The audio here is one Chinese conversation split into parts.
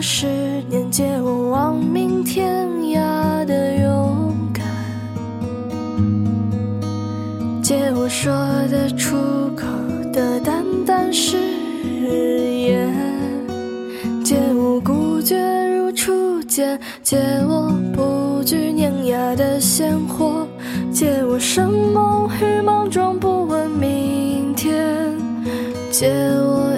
十年，借我亡命天涯的勇敢，借我说得出口的淡淡誓言，借我孤绝如初见，借我不惧碾压的鲜活，借我生梦与莽撞，不问明天，借我，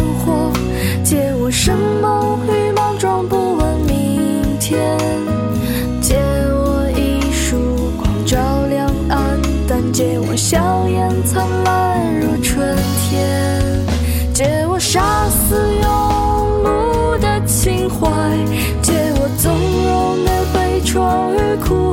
烟火，借我生猛与莽撞，不问明天。借我一束光照亮暗淡，借我笑颜灿烂如春天。借我杀死庸碌的情怀，借我纵容的悲怆与苦。